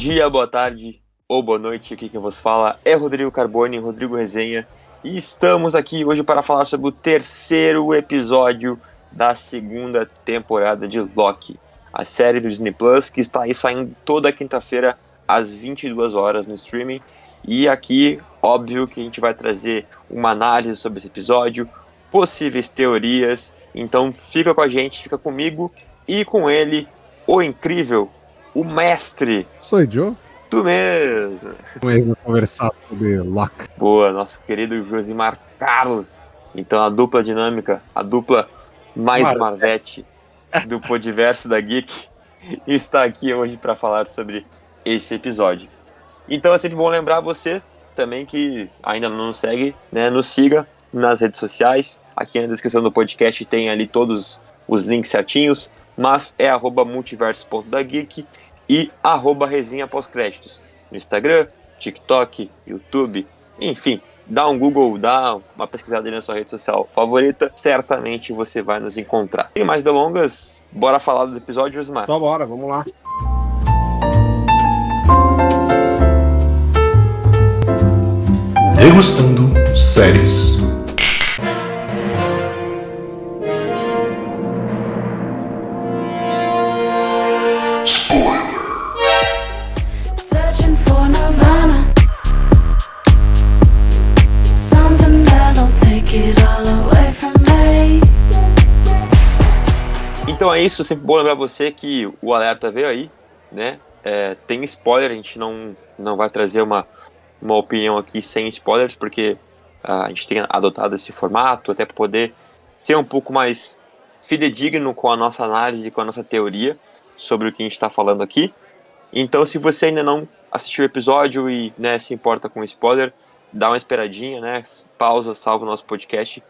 Dia, boa tarde ou boa noite. Aqui quem vos fala é Rodrigo Carboni, Rodrigo Resenha. E estamos aqui hoje para falar sobre o terceiro episódio da segunda temporada de Loki, a série do Disney Plus que está aí saindo toda quinta-feira às 22 horas no streaming. E aqui, óbvio que a gente vai trazer uma análise sobre esse episódio, possíveis teorias. Então fica com a gente, fica comigo e com ele, o incrível, o mestre. Sou Joe. Tu mesmo. Vamos conversar sobre Loki. Boa, nosso querido Josimar Carlos. Então a dupla dinâmica, a dupla mais Mar- Marvete do Podiverso da Geek está aqui hoje para falar sobre esse episódio. Então é sempre bom lembrar você também que ainda não nos segue, né, nos siga nas redes sociais. Aqui na descrição do podcast tem ali todos os links certinhos, mas é arroba multiverso.dageek e arroba resenha pós-créditos. No Instagram, TikTok, YouTube, enfim, dá um Google, dá uma pesquisada aí na sua rede social favorita, certamente você vai nos encontrar. Sem mais delongas, bora falar do episódio, Osmar. Só bora, vamos lá. Degustando séries. Então é isso, sempre bom lembrar você que o alerta veio aí, né? É, tem spoiler, a gente não, não vai trazer uma, uma opinião aqui sem spoilers, porque ah, a gente tem adotado esse formato até para poder ser um pouco mais fidedigno com a nossa análise, com a nossa teoria sobre o que a gente está falando aqui. Então, se você ainda não assistiu o episódio e né, se importa com spoiler, dá uma esperadinha, né? Pausa, salva o nosso podcast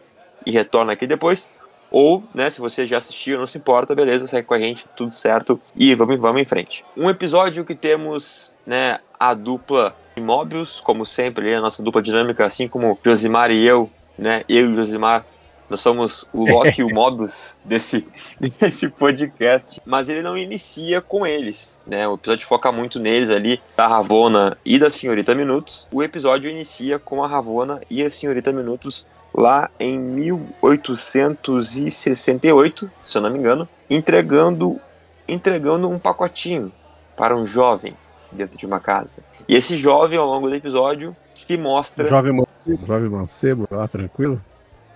e retorna aqui depois. Ou, né, se você já assistiu, não se importa, beleza, segue com a gente, tudo certo. E vamos, vamos em frente. Um episódio que temos, né, a dupla Mobius, como sempre, a nossa dupla dinâmica, assim como Josimar e eu, né, eu e Josimar, nós somos o Loki e o Mobius desse, desse podcast. Mas ele não inicia com eles, né, o episódio foca muito neles ali, da Ravona e da Senhorita Minutos. O episódio inicia com a Ravona e a Senhorita Minutos lá em 1868, se eu não me engano, entregando, entregando um pacotinho para um jovem dentro de uma casa. E esse jovem, ao longo do episódio, se mostra. Jovem mancebo, jovem mancebo, lá, tranquilo.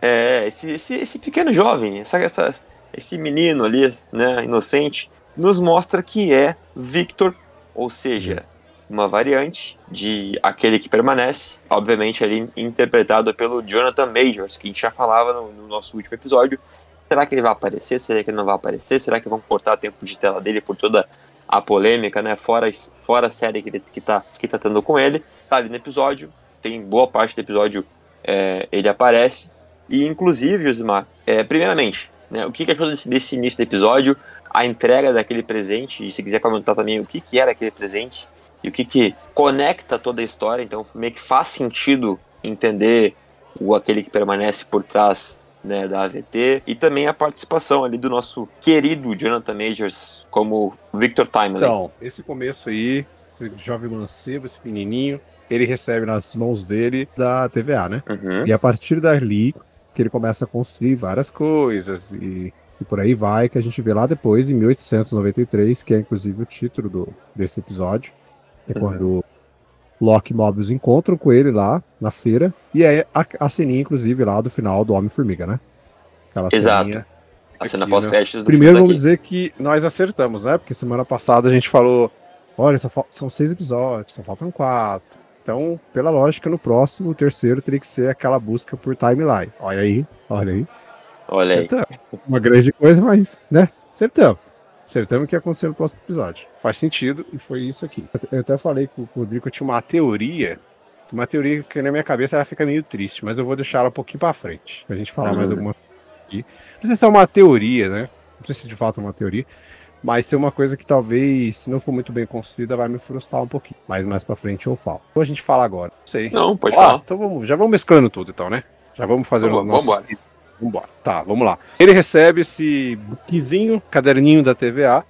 É, esse, esse, esse pequeno jovem, essa, essa, esse menino ali, né, inocente, nos mostra que é Victor, ou seja, Isso. Uma variante de aquele que permanece, obviamente ali interpretado pelo Jonathan Majors, que a gente já falava no, no nosso último episódio. Será que ele vai aparecer? Será que ele não vai aparecer? Será que vão cortar tempo de tela dele por toda a polêmica, né? Fora, fora a série que, ele, que, tá, que tá tendo com ele. Tá ali no episódio, tem boa parte do episódio é, ele aparece. E inclusive, Josimar, é, primeiramente, né, o que, que achou desse, desse início do episódio, a entrega daquele presente, e se quiser comentar também o que, que era aquele presente, e o que, que conecta toda a história, então meio que faz sentido entender o aquele que permanece por trás né, da AVT, e também a participação ali do nosso querido Jonathan Majors como Victor Timely. Então, esse começo aí, esse jovem mancebo, esse pequenininho, ele recebe nas mãos dele da TVA, né? Uhum. E a partir dali que ele começa a construir várias coisas e, e por aí vai, que a gente vê lá depois, em 1893, que é inclusive o título do, desse episódio, é Uhum. quando Loki e Mobius encontram com ele lá na feira, e é a, a ceninha, inclusive, lá do final do Homem-Formiga, né? Aquela Exato. ceninha. A cena aqui, pós-créditos do Primeiro vamos dizer que nós acertamos, né? Porque semana passada a gente falou, olha, são seis episódios, só faltam quatro. Então, pela lógica, no próximo, o terceiro teria que ser aquela busca por timeline. Olha aí, olha aí. Olha aí. Acertamos. Uma grande coisa, mas, né? Acertamos. Acertamos o que ia acontecer no próximo episódio. Faz sentido e foi isso aqui. Eu- até falei com o Rodrigo que eu tinha uma teoria. Uma teoria que na minha cabeça ela fica meio triste, mas eu vou deixar ela um pouquinho pra frente. Pra gente falar Uhum. mais alguma coisa aqui. Não sei se é uma teoria, né? Não sei se de fato é uma teoria. Mas tem uma coisa que talvez, se não for muito bem construída, vai me frustrar um pouquinho. Mas mais pra frite eu falo. Ou a gente fala agora. Não sei. Não, pode Ah, falar. então vamos, já vamos mesclando tudo, então, né? Já vamos fazer Vamos- o nosso. vambora. Vambora. Tá, vamos lá. Ele recebe esse bookzinho, caderninho da TVA,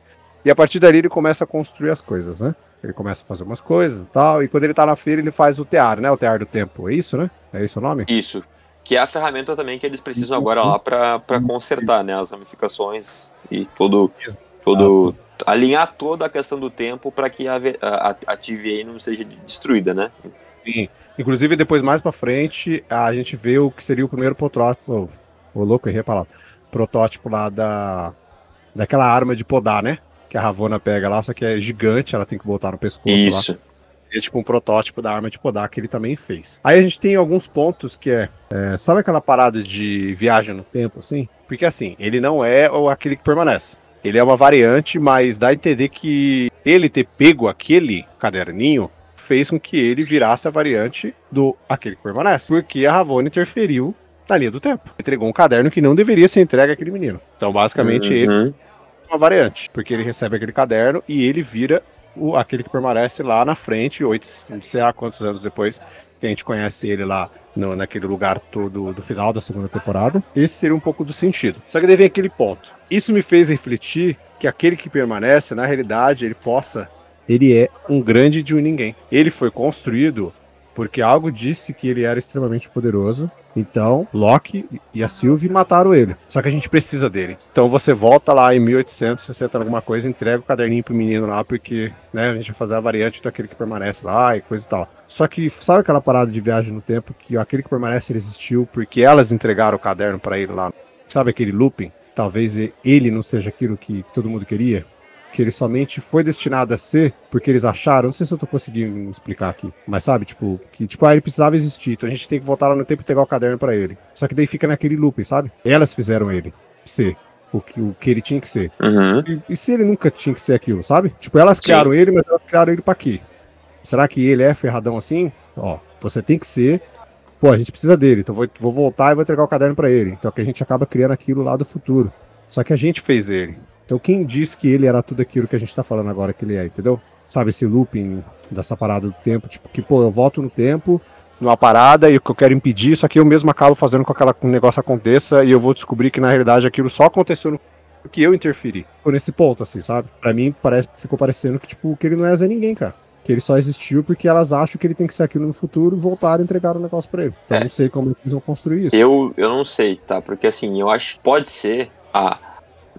E a partir dali ele começa a construir as coisas, né? Ele começa a fazer umas coisas e tal. E quando ele tá na feira, ele faz o tear, né? O tear do tempo. É isso, né? É esse o nome? Isso. Que é a ferramenta também que eles precisam agora lá pra pra consertar, né? As ramificações e todo. todo alinhar toda a questão do tempo para que a, a, a- TVA não seja destruída, né? Sim. Inclusive, depois, mais pra frente, a gente vê o que seria o primeiro protótipo. Ô, louco, errei a palavra. Protótipo lá da. Daquela arma de podar, né? Que a Ravona pega lá, só que é gigante, ela tem que botar no pescoço lá. Isso. é tipo um protótipo da arma de podar que ele também fez. Aí a gente tem alguns pontos que é, é, sabe aquela parada de viagem no tempo, assim? Porque assim, ele não é o aquele que permanece. Ele é uma variante, mas dá a entender que ele ter pego aquele caderninho fez com que ele virasse a variante do aquele que permanece. Porque a Ravonna interferiu na linha do tempo. Entregou um caderno que não deveria ser entregue àquele menino. Então, basicamente, ele Uhum. uma variante, porque ele recebe aquele caderno e ele vira o, aquele que permanece lá na frente, oito, não sei há quantos anos depois que a gente conhece ele lá no, naquele lugar todo do final da segunda temporada. Esse seria um pouco do sentido. Só que daí vem aquele ponto. Isso me fez refletir que aquele que permanece, na realidade, ele possa. Ele é um grande de um ninguém. Ele foi construído porque algo disse que ele era extremamente poderoso. Então, Loki e a Sylvie mataram ele. Só que a gente precisa dele. Então você volta lá em 1860 alguma coisa, entrega o caderninho pro menino lá, porque, né, a gente vai fazer a variante daquele que permanece lá e coisa e tal. Só que sabe aquela parada de viagem no tempo que aquele que permanece ele existiu porque elas entregaram o caderno pra ele lá. Sabe aquele looping? Talvez ele não seja aquilo que todo mundo queria que ele somente foi destinado a ser porque eles acharam, não sei se eu tô conseguindo explicar aqui, mas sabe, tipo, que tipo, ah, ele precisava existir, então a gente tem que voltar lá no tempo e pegar o caderno pra ele. Só que daí fica naquele loop, sabe? Elas fizeram ele ser o que, o que ele tinha que ser. Uhum. E, e se ele nunca tinha que ser aquilo, sabe? Tipo, elas criaram ele, mas elas criaram ele pra quê? Será que ele é ferradão assim? Ó, você tem que ser. Pô, a gente precisa dele, então vou, vou voltar e vou entregar o caderno pra ele. Então que a gente acaba criando aquilo lá do futuro. Só que a gente fez ele. Então quem diz que ele era tudo aquilo que a gente tá falando agora que ele é, entendeu? Sabe esse looping dessa parada do tempo, tipo, que, pô, eu volto no tempo, numa parada, e o que eu quero impedir, só que eu mesmo acabo fazendo com que aquela o negócio aconteça, e eu vou descobrir que na realidade aquilo só aconteceu no que eu interferi. Ficou nesse ponto, assim, sabe? Pra mim, parece, ficou parecendo que, tipo, que ele não é Zé Ninguém, cara. Que ele só existiu porque elas acham que ele tem que ser aquilo no futuro e voltaram e entregaram o negócio pra ele. Então É. não sei como eles vão construir isso. Eu, eu não sei, tá? Porque assim, eu acho que pode ser a.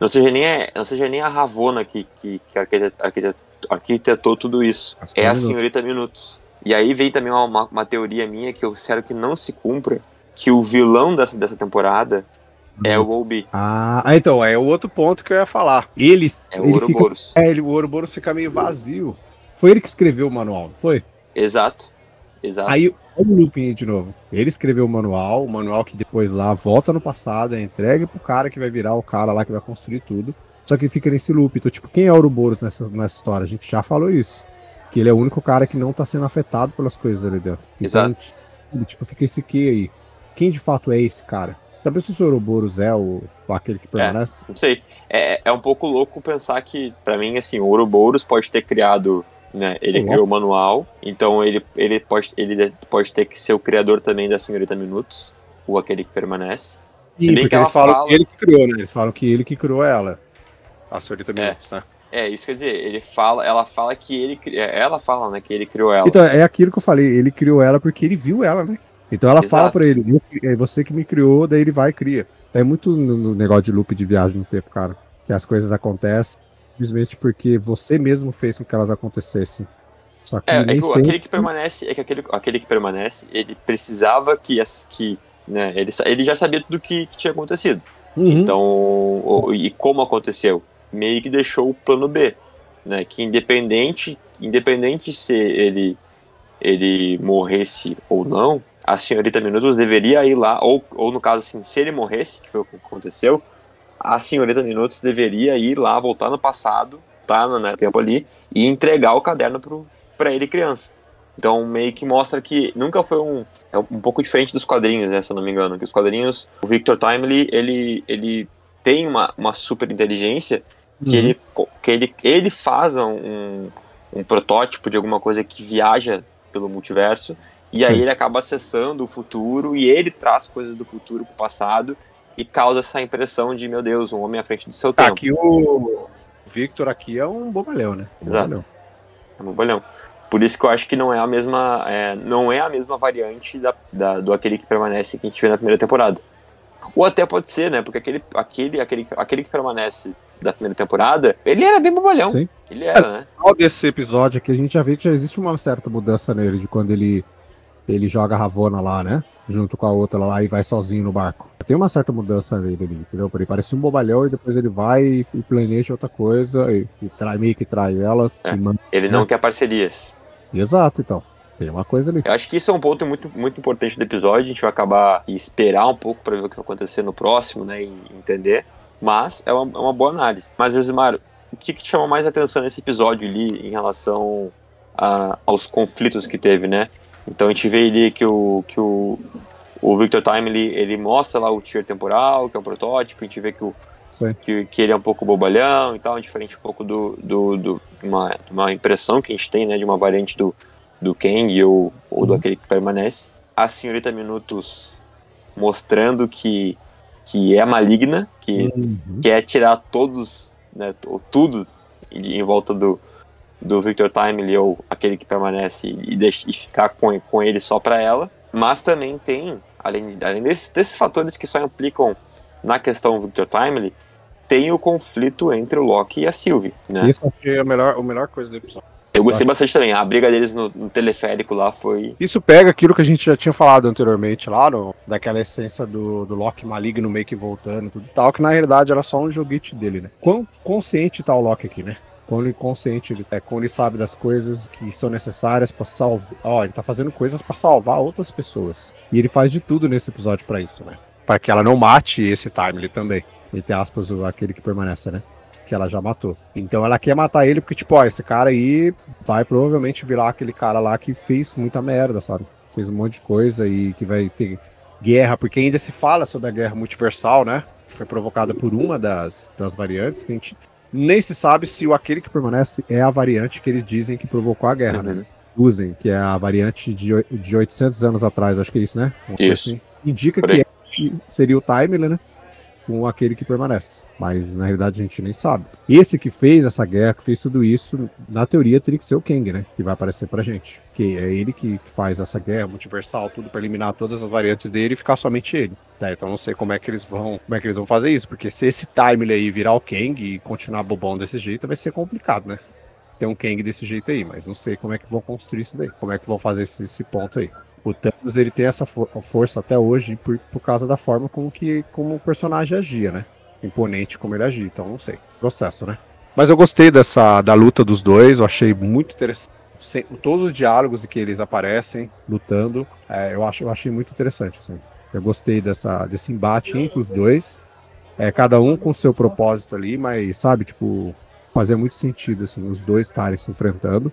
Não seja nem a, não seja nem a Ravona que, que, que arquite- arquite- arquitetou tudo isso. As É a senhorita Minutos. E aí vem também uma, uma, uma teoria minha que eu espero que não se cumpra, que o vilão dessa, dessa temporada é o Obi, Ah, então, é o outro ponto que eu ia falar. Ele, é o ele fica, Ouroboros. é, ele, o Ouroboros fica meio vazio. Foi ele que escreveu o manual, não foi? Exato. Exato. Aí, olha o looping aí de novo. Ele escreveu o manual, o manual que depois lá volta no passado, é entregue pro cara que vai virar o cara lá que vai construir tudo. Só que fica nesse loop. Então, tipo, quem é o Ouroboros nessa, nessa história? A gente já falou isso. Que ele é o único cara que não tá sendo afetado pelas coisas ali dentro. Então, tipo, tipo, fica esse que aí. Quem de fato é esse cara? Sabe se o Ouroboros é o, aquele que permanece? Não sei. É, é um pouco louco pensar que, pra mim, assim, o Ouroboros pode ter criado, né? Ele Uhum. criou o manual, então ele, ele, pode, ele pode ter que ser o criador também da Senhorita Minutos, ou aquele que permanece. Se Sim, bem porque que eles falam fala- que ele que criou, né? Eles falam que ele que criou ela. A senhorita É. Minutos, né? É, isso quer dizer, ele fala, ela fala que ele, é, ela fala, né, que ele criou ela. Então, é aquilo que eu falei, ele criou ela porque ele viu ela, né? Então ela fala Exato. pra ele, "Eu- é você que me criou, daí ele vai e cria. É muito no negócio de loop de viagem no tempo, cara. Que as coisas acontecem simplesmente porque você mesmo fez com que elas acontecessem. Só que É, é que sempre... aquele que permanece, é que aquele, aquele que permanece, ele precisava que, as, que né, ele, ele já sabia tudo que, que tinha acontecido. Uhum. Então, o- e como aconteceu? Meio que deixou o plano B, né? Que independente, independente se ele ele morresse ou não, a senhorita Minutos deveria ir lá, ou, ou no caso assim, se ele morresse, que foi o que aconteceu, a senhorita Minutos deveria ir lá, voltar no passado, tá no né, tempo ali, e entregar o caderno pro, pra ele criança. Então meio que mostra que nunca foi um. É um pouco diferente dos quadrinhos, né, se eu não me engano. Que os quadrinhos, o Victor Timely, ele, ele tem uma, uma super inteligência que, Uhum. ele, que ele, ele faz um, um protótipo de alguma coisa que viaja pelo multiverso. E aí Sim. ele acaba acessando o futuro e ele traz coisas do futuro pro passado e causa essa impressão de, meu Deus, um homem à frente do seu Tá, tempo. aqui o, Victor aqui é um bobalhão, né? Um Exato. bobalhão. É um bolhão. Por isso que eu acho que não é a mesma, é, não é a mesma variante da, da- do aquele que permanece que a gente vê na primeira temporada. Ou até pode ser, né? Porque aquele, aquele, aquele, aquele que permanece da primeira temporada, ele era bem bobalhão. Sim. Ele era, né? Ao desse episódio aqui, a gente já vê que já existe uma certa mudança nele, de quando ele, ele joga a Ravona lá, né? Junto com a outra lá e vai sozinho no barco. Tem uma certa mudança nele entendeu? Ele parece um bobalhão e depois ele vai e, e planeja outra coisa e, e trai, meio que trai elas. É. manda- Ele não É. quer parcerias. Exato, então. Tem uma coisa ali. Eu acho que isso é um ponto muito, muito importante do episódio. A gente vai acabar e esperar um pouco para ver o que vai acontecer no próximo, né? E entender. Mas é uma, é uma boa análise. Mas, Josimar, o que, que te chama mais atenção nesse episódio ali em relação a- aos conflitos que teve, né? Então a gente vê ali que o, que o, o Victor Time ele, ele mostra lá o tier temporal, que é um protótipo. A gente vê que o, que, que ele é um pouco bobalhão e tal, diferente um pouco do, do, do- uma, uma impressão que a gente tem, né, de uma variante do, do Kang ou, ou do Uhum. aquele que permanece. A senhorita Minutos mostrando que, que é maligna, que Uhum. quer tirar todos, né, tudo em volta do, do Victor Timely ou aquele que permanece e, deixa, e ficar com, com ele só pra ela. Mas também tem, além, além desses, desses fatores que só implicam na questão Victor Timely, tem o conflito entre o Loki e a Sylvie, né? Isso achei a melhor, a melhor coisa do episódio. Eu gostei bastante também. A briga deles no, no teleférico lá foi. Isso pega aquilo que a gente já tinha falado anteriormente lá, no, daquela essência do, do Loki maligno meio que voltando e tudo e tal, que na realidade era só um joguete dele, né? Quão consciente tá o Loki aqui, né? Quão ele consciente ele é, quando ele sabe das coisas que são necessárias pra salvar. Ó, ele tá fazendo coisas pra salvar outras pessoas. E ele faz de tudo nesse episódio pra isso, né? Pra que ela não mate esse Timely também. Entre aspas, aquele que permanece, né? Que ela já matou. Então ela quer matar ele porque, tipo, ó, esse cara aí vai provavelmente virar aquele cara lá que fez muita merda, sabe? Fez um monte de coisa e que vai ter guerra, porque ainda se fala sobre a guerra multiversal, né? Que foi provocada por uma das, das variantes, que a gente nem se sabe se o aquele que permanece é a variante que eles dizem que provocou a guerra, né? Uhum. Usem, que é a variante de, de 800 anos atrás, acho que é isso, né? Uma Isso. assim. Indica Por que seria o Timely, né? Com aquele que permanece. Mas na realidade a gente nem sabe. Esse que fez essa guerra, que fez tudo isso, na teoria teria que ser o Kang, né? Que vai aparecer pra gente. Que é ele que, que faz essa guerra multiversal, tudo pra eliminar todas as variantes dele e ficar somente ele. Tá, então não sei como é que eles vão. Como é que eles vão fazer isso. Porque se esse Timely aí virar o Kang e continuar bobão desse jeito, vai ser complicado, né? Ter um Kang desse jeito aí, mas não sei como é que vão construir isso daí. Como é que vão fazer esse, esse ponto aí. O Thanos ele tem essa for- força até hoje por, por causa da forma como que como o personagem agia, né? Imponente como ele agia, então não sei. Processo, né? Mas eu gostei dessa da luta dos dois, eu achei muito interessante. Sem- todos os diálogos em que eles aparecem lutando, é, eu, acho, eu achei muito interessante. Assim. Eu gostei dessa, desse embate entre os dois. É, cada um com seu propósito ali, mas sabe, tipo, fazia muito sentido assim, os dois estarem se enfrentando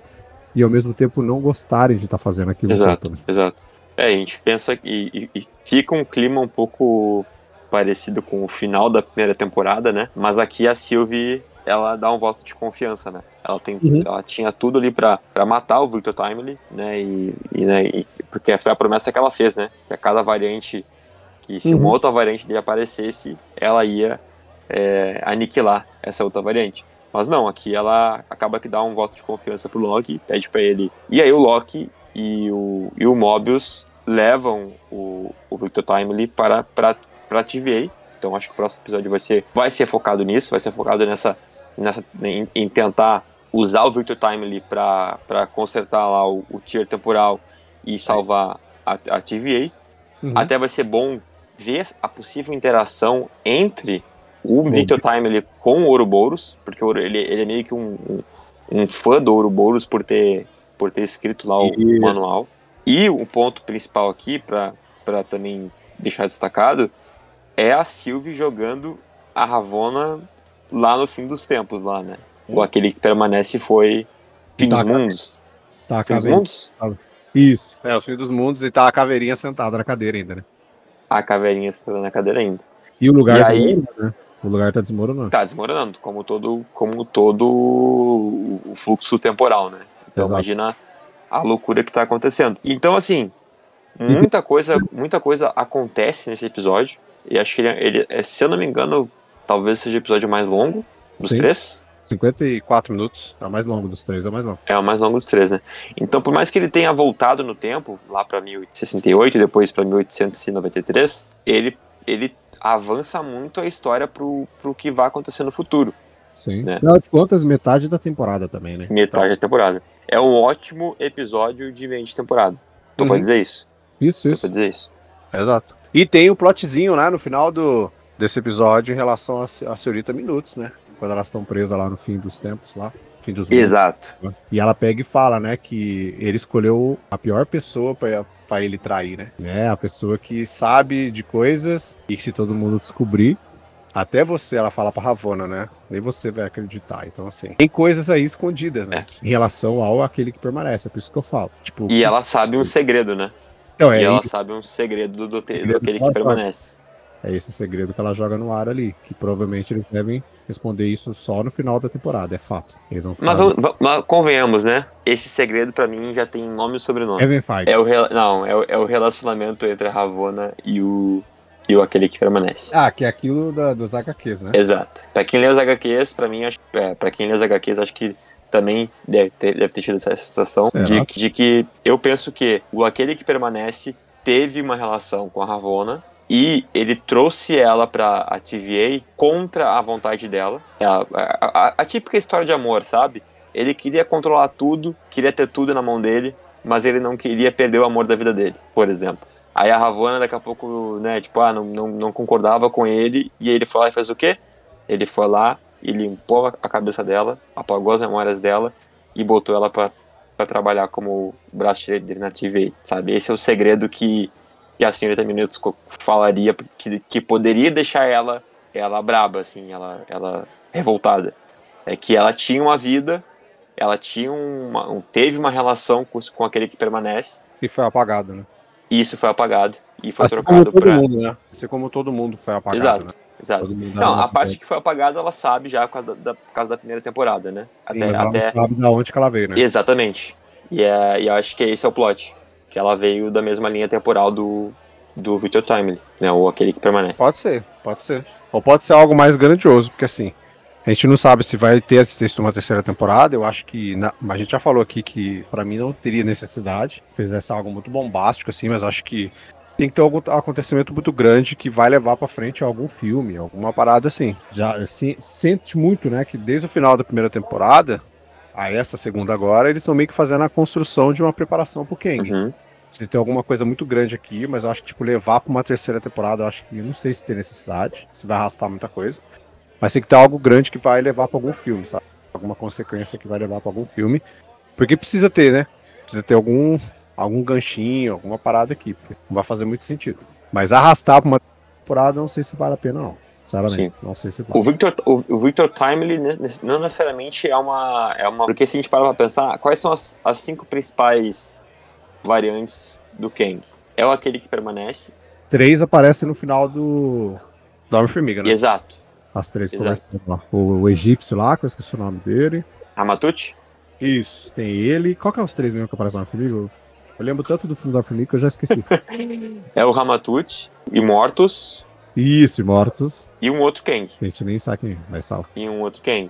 e ao mesmo tempo não gostarem de estar fazendo aquilo Exato, né? exato. É, a gente pensa que e, e fica um clima um pouco parecido com o final da primeira temporada, né? Mas aqui a Sylvie, ela dá um voto de confiança, né? Ela tem, Uhum. ela tinha tudo ali pra, pra matar o Victor Timely, né? E, e, né? e- porque foi a promessa que ela fez, né? Que a cada variante, que se Uhum. uma outra variante dele aparecesse, ela ia é, aniquilar essa outra variante. Mas não, aqui ela acaba que dá um voto de confiança pro Loki, pede pra ele. E aí o Loki e o, e o Mobius levam o, o Victor Timely para, para, para TVA. Então acho que o próximo episódio vai ser, vai ser focado nisso, vai ser focado nessa, nessa em, em tentar usar o Victor Timely para consertar lá o, o tier temporal e salvar a, a TVA. Uhum. Até vai ser bom ver a possível interação entre o Victor Timely com o Ouroboros, porque ele, ele é meio que um, um, um fã do Ouroboros por ter, por ter escrito lá o Isso. manual. E o ponto principal aqui, para também deixar destacado, é a Sylvie jogando a Ravonna lá no fim dos tempos, lá, né? Ou aquele que permanece foi Fim Tá, dos Mundos. Tá, a Fim dos caveirinha. Mundos? Isso, é, o fim dos mundos e tá a caveirinha sentada na cadeira ainda, né? A caveirinha está na cadeira ainda. E o lugar E aí- né? O lugar tá desmoronando. Tá desmoronando, como todo, como todo o fluxo temporal, né? Então Exato. imagina a loucura que tá acontecendo. Então, assim, muita coisa, muita coisa acontece nesse episódio. E acho que ele, ele é, se eu não me engano, talvez seja o episódio mais longo dos Sim. três. 54 minutos. É o mais longo dos três, é o mais longo. É o mais longo dos três, né? Então, por mais que ele tenha voltado no tempo, lá pra 1868 e depois pra 1893, ele, ele avança muito a história pro, pro que vai acontecer no futuro. Sim. Né? Afinal de contas, metade da temporada também, né? Metade da temporada. É um ótimo episódio de meio de temporada. Tu Uhum. pode dizer isso? Isso, Tu isso. pode dizer isso. Exato. E tem o plotzinho lá no final do, desse episódio em relação a, a senhorita Minutos, né? Quando elas estão presas lá no fim dos tempos, lá. Fim dos mundos. Exato. E ela pega e fala, né, que ele escolheu a pior pessoa pra, pra ele trair, né? né? A pessoa que sabe de coisas e que se todo mundo descobrir, até você, ela fala pra Ravona, né? Nem você vai acreditar. Então, assim, tem coisas aí escondidas, né? Em relação ao aquele que permanece. É por isso que eu falo. Tipo, E ela sabe um segredo, né? então, é, e ela sabe um segredo do, do, daquele dela, que permanece. É esse segredo que ela joga no ar ali. Que provavelmente eles devem responder isso só no final da temporada, é fato. Eles vão ficar. Mas, mas convenhamos, né? Esse segredo pra mim já tem nome e sobrenome. Kevin Feige. É o, não, é o, é o relacionamento entre a Ravona e o, e o aquele que permanece. Ah, que é aquilo da, dos HQs, né? Exato. Pra quem lê os HQs, pra mim, acho, é, pra quem lê os HQs, acho que também deve ter, deve ter tido essa situação Será? de, de que eu penso que o aquele que permanece teve uma relação com a Ravona e ele trouxe ela pra a TVA contra a vontade dela. É a, a- a- a típica história de amor, sabe? Ele queria controlar tudo, queria ter tudo na mão dele, mas ele não queria perder o amor da vida dele, por exemplo. Aí a Ravonna daqui a pouco, né, tipo, ah, não, não, não concordava com ele, e ele foi lá e fez o quê? Ele foi lá e limpou a cabeça dela, apagou as memórias dela e botou ela pra trabalhar como braço direito dele na TVA, sabe? Esse é o segredo que, que a senhorita Minutos falaria que, que poderia deixar ela ela braba, assim, ela, ela revoltada. É que ela tinha uma vida, ela tinha uma, um- teve uma relação com, com aquele que permanece, Que foi apagado, né? e isso foi apagado e foi Assim como trocado todo pra. mundo, né? Assim como todo mundo foi apagado, Exato. né? Exato. Não, a parte que foi apagada ela sabe já por causa da, por causa da primeira temporada, né? Sim, até, até... sabe da onde que ela veio, né? Exatamente. E, é, e eu acho que esse é o plot. Que ela veio da mesma linha temporal do, do Victor Timely, né? Ou aquele que permanece. Pode ser, pode ser. Ou pode ser algo mais grandioso, porque assim, a gente não sabe se vai ter esse uma terceira temporada. Eu acho que. na- a gente já falou aqui que pra mim não teria necessidade. Fizesse algo muito bombástico, assim, mas acho que tem que ter algum acontecimento muito grande que vai levar pra frente algum filme, alguma parada assim. Já se, sente muito, né, que desde o final da primeira temporada a essa segunda agora, eles estão meio que fazendo a construção de uma preparação pro Kang. Uhum. Se tem alguma coisa muito grande aqui, mas eu acho que, tipo, levar pra uma terceira temporada, eu acho que eu não sei se tem necessidade, se vai arrastar muita coisa. Mas tem que ter algo grande que vai levar pra algum filme, sabe? Alguma consequência que vai levar pra algum filme. Porque precisa ter, né? Precisa ter algum, algum ganchinho, alguma parada aqui. Não vai fazer muito sentido. Mas arrastar pra uma temporada, eu não sei se vale a pena, não. Sinceramente, Sim. não sei se. O Victor, o, Victor Timely não necessariamente é uma, é uma. Porque se a gente parar pra pensar, quais são as, as cinco principais variantes do Kang? É o aquele que permanece. Três aparecem no final do. Do Homem-Formiga, né? Exato. As três Exato. conversando lá. O, o egípcio lá, que eu esqueci o nome dele. Ramatut? Isso, tem ele. Qual que é os três mesmo que aparecem no Formiga? Eu lembro tanto do filme da Formiga que eu já esqueci. É o Ramatut, Imortus Isso, e Mortos. e um outro Kang. A gente nem sabe quem, mas fala. E um outro Kang.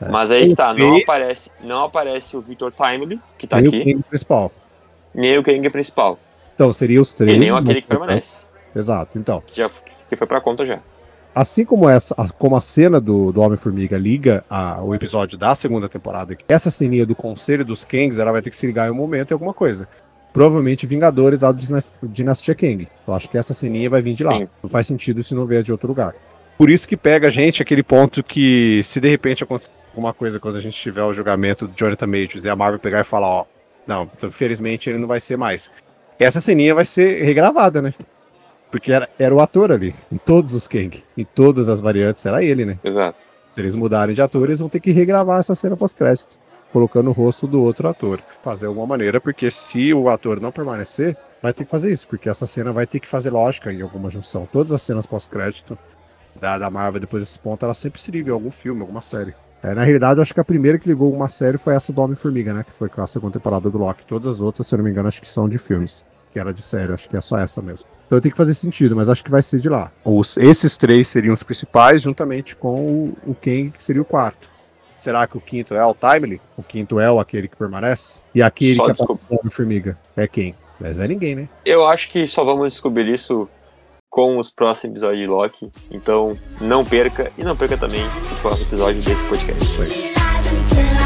É. Mas aí que tá, não aparece, não aparece o Victor Timely, que tá Nem aqui, o Kang principal. nem o Kang principal. Então, seria os três. E nem o aquele que né? permanece. Exato. Então, Que, já, que foi pra conta já. assim como essa, a- como a cena do, do Homem-Formiga liga a- o episódio da segunda temporada, essa ceninha do Conselho dos Kangs, ela vai ter que se ligar em um momento em alguma coisa. Provavelmente Vingadores lá do Dina- Dinastia Kang. Eu acho que essa ceninha vai vir de lá. Sim. Não faz sentido se não vier de outro lugar. Por isso que pega a gente aquele ponto que, se de repente acontecer alguma coisa quando a gente tiver o julgamento do Jonathan Majors e a Marvel pegar e falar, ó, não, infelizmente ele não vai ser mais. Essa ceninha vai ser regravada, né? Porque era, era o ator ali, em todos os Kang, em todas as variantes, era ele, né? Exato. Se eles mudarem de ator, eles vão ter que regravar essa cena pós-créditos, colocando o rosto do outro ator. Fazer alguma maneira, porque se o ator não permanecer, vai ter que fazer isso, porque essa cena vai ter que fazer lógica em alguma junção. Todas as cenas pós-crédito da, da Marvel, depois desse ponto, ela sempre se liga em algum filme, alguma série. É, na realidade, acho que a primeira que ligou uma série foi essa do Homem-Formiga, né? Que foi com a segunda temporada do Loki. Todas as outras, se eu não me engano, acho que são de filmes. Que era de série, acho que é só essa mesmo. Então tem que fazer sentido, mas acho que vai ser de lá. Os, esses três seriam os principais, juntamente com o, o Kang, que seria o quarto. Será que o quinto é o Timely? O quinto é o aquele que permanece? E aquele Só que desculpa. apareceu no Formiga é quem? Mas é ninguém, né? Eu acho que só vamos descobrir isso com os próximos episódios de Loki. Então, não perca e não perca também o próximo episódio desse podcast. Isso aí.